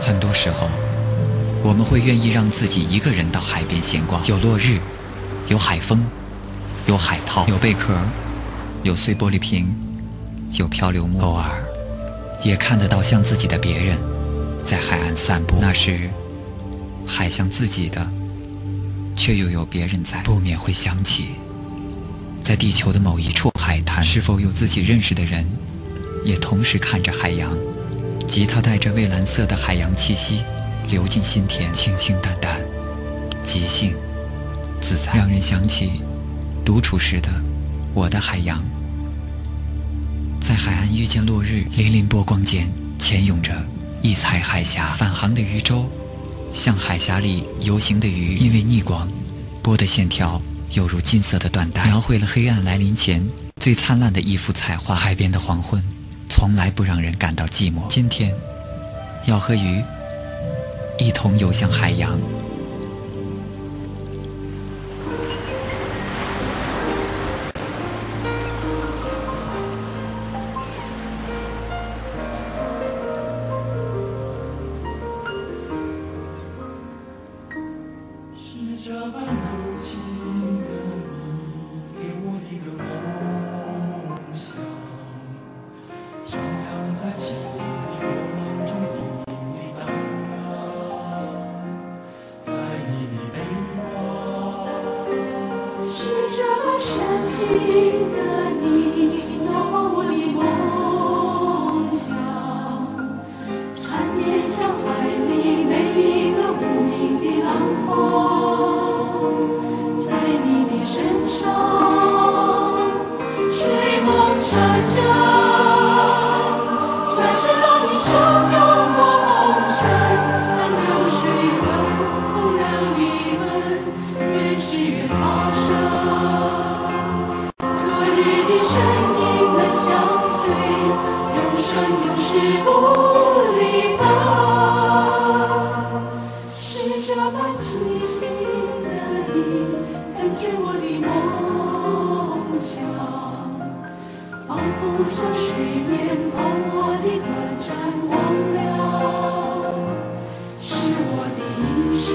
很多时候，我们会愿意让自己一个人到海边闲逛，有落日，有海风，有海涛，有贝壳，有碎玻璃瓶，有漂流木，偶尔也看得到像自己的别人在海岸散步。那时，海像自己的，却又有别人在，不免会想起，在地球的某一处海滩，是否有自己认识的人，也同时看着海洋。吉他带着蔚蓝色的海洋气息，流进心田，清清淡淡，即兴自在，让人想起独处时的我的海洋。在海岸遇见落日，粼粼波光间潜涌着异彩海峡，返航的渔舟像海峡里游行的鱼，因为逆光，波的线条犹如金色的缎带，描绘了黑暗来临前最灿烂的一幅彩画。海边的黄昏。从来不让人感到寂寞。今天，要和鱼一同游向海洋。像是不离分，是这般凄轻的你分，卷我的梦想，仿佛像水面泡沫的短暂明亮，是我的一生。